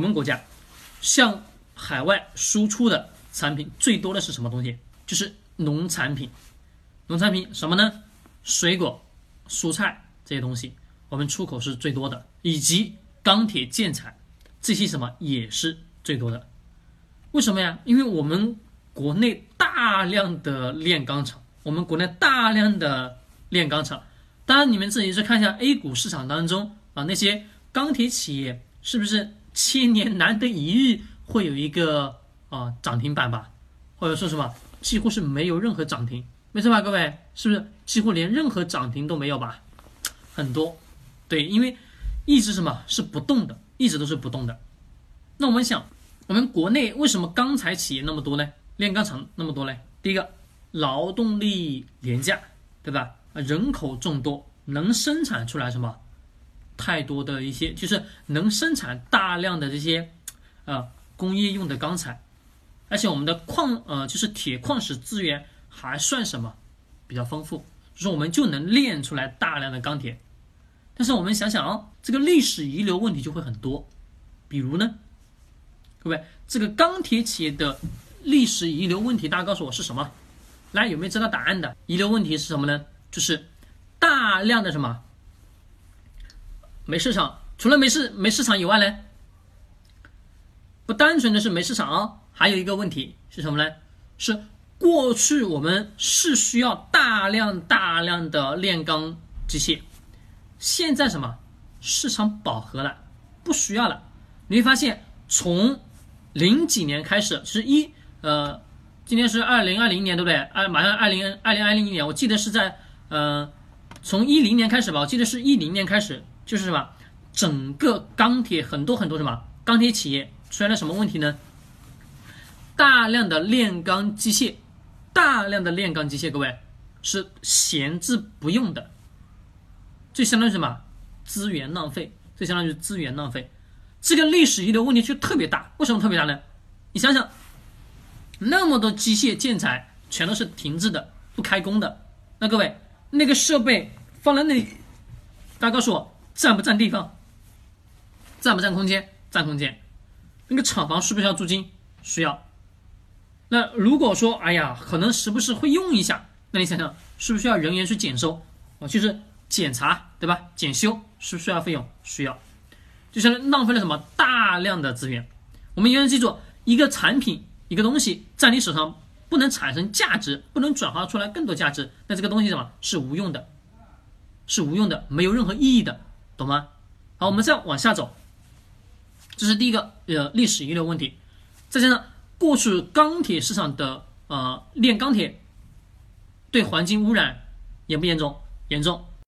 我们国家向海外输出的产品最多的是什么东西？就是农产品。农产品什么呢？水果、蔬菜这些东西，我们出口是最多的，以及钢铁、建材这些什么也是最多的。为什么呀？因为我们国内大量的炼钢厂，我们国内大量的炼钢厂。当然，你们自己去看一下 A 股市场当中啊，那些钢铁企业是不是千年难得一遇会有一个啊涨停板吧？或者说什么几乎是没有任何涨停，没错吧？各位是不是几乎连任何涨停都没有吧？很多，对，因为一直什么是不动的，一直都是不动的。那我们想，我们国内为什么钢材企业那么多呢？炼钢厂那么多呢？第一个，劳动力廉价，对吧？人口众多，能生产出来什么？太多的一些，就是能生产大量的这些，呃，工业用的钢材，而且我们的矿，呃，就是铁矿石资源还算什么？比较丰富，就是我们就能炼出来大量的钢铁。但是我们想想啊，这个历史遗留问题就会很多，比如呢，各位，这个钢铁企业的历史遗留问题，大家告诉我是什么？来，有没有知道答案的？遗留问题是什么呢？就是大量的什么没市场，除了没市没市场以外呢，不单纯的是没市场啊，还有一个问题是什么呢？是过去我们是需要大量大量的炼钢机械，现在什么市场饱和了，不需要了。你会发现，从零几年开始，是一呃，今天是二零二零年，对不对？二马上二零二零二零年，我记得是在。呃，从一零年开始吧，我记得是一零年开始，就是什么，整个钢铁很多很多什么钢铁企业出现了什么问题呢？大量的炼钢机械，大量的炼钢机械，各位是闲置不用的，这相当于什么？资源浪费，这相当于资源浪费。这个历史遗留问题就特别大，为什么特别大呢？你想想，那么多机械建材全都是停滞的，不开工的，那各位。那个设备放在那里，大家告诉我占不占地方？占不占空间？占空间。那个厂房需不需要租金？需要。那如果说，哎呀，可能时不时会用一下，那你想想，需不需要人员去检收？啊，就是检查，对吧？检修需不是需要费用？需要。就相当于浪费了什么大量的资源。我们一定要记住，一个产品，一个东西在你手上。不能产生价值，不能转化出来更多价值，那这个东西什么是无用的，是无用的，没有任何意义的，懂吗？好，我们再往下走，这是第一个呃历史遗留问题，再加上过去钢铁市场的呃炼钢铁对环境污染严不严重？严重，